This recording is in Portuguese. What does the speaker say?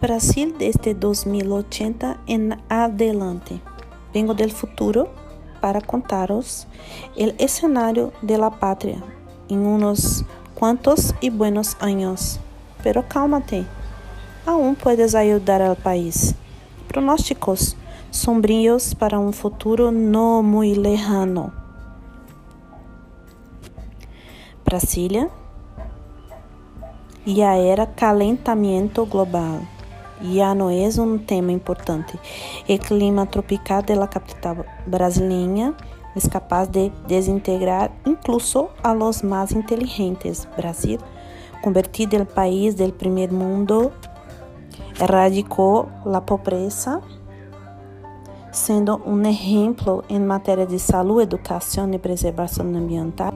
Brasil desde 2080 em adelante. Vengo del futuro para contaros el escenario de la patria en unos cuantos y buenos años. Pero cálmate, aún puedes ayudar al país. Pronósticos sombrios para um futuro não muito lejano. Brasília já era calentamento global. Já não é um tema importante. O clima tropical da capital brasileira é capaz de desintegrar incluso a los mais inteligentes. Brasil, convertido el país del primer mundo, erradicou a pobreza sendo um exemplo em matéria de saúde, educação e preservação ambiental.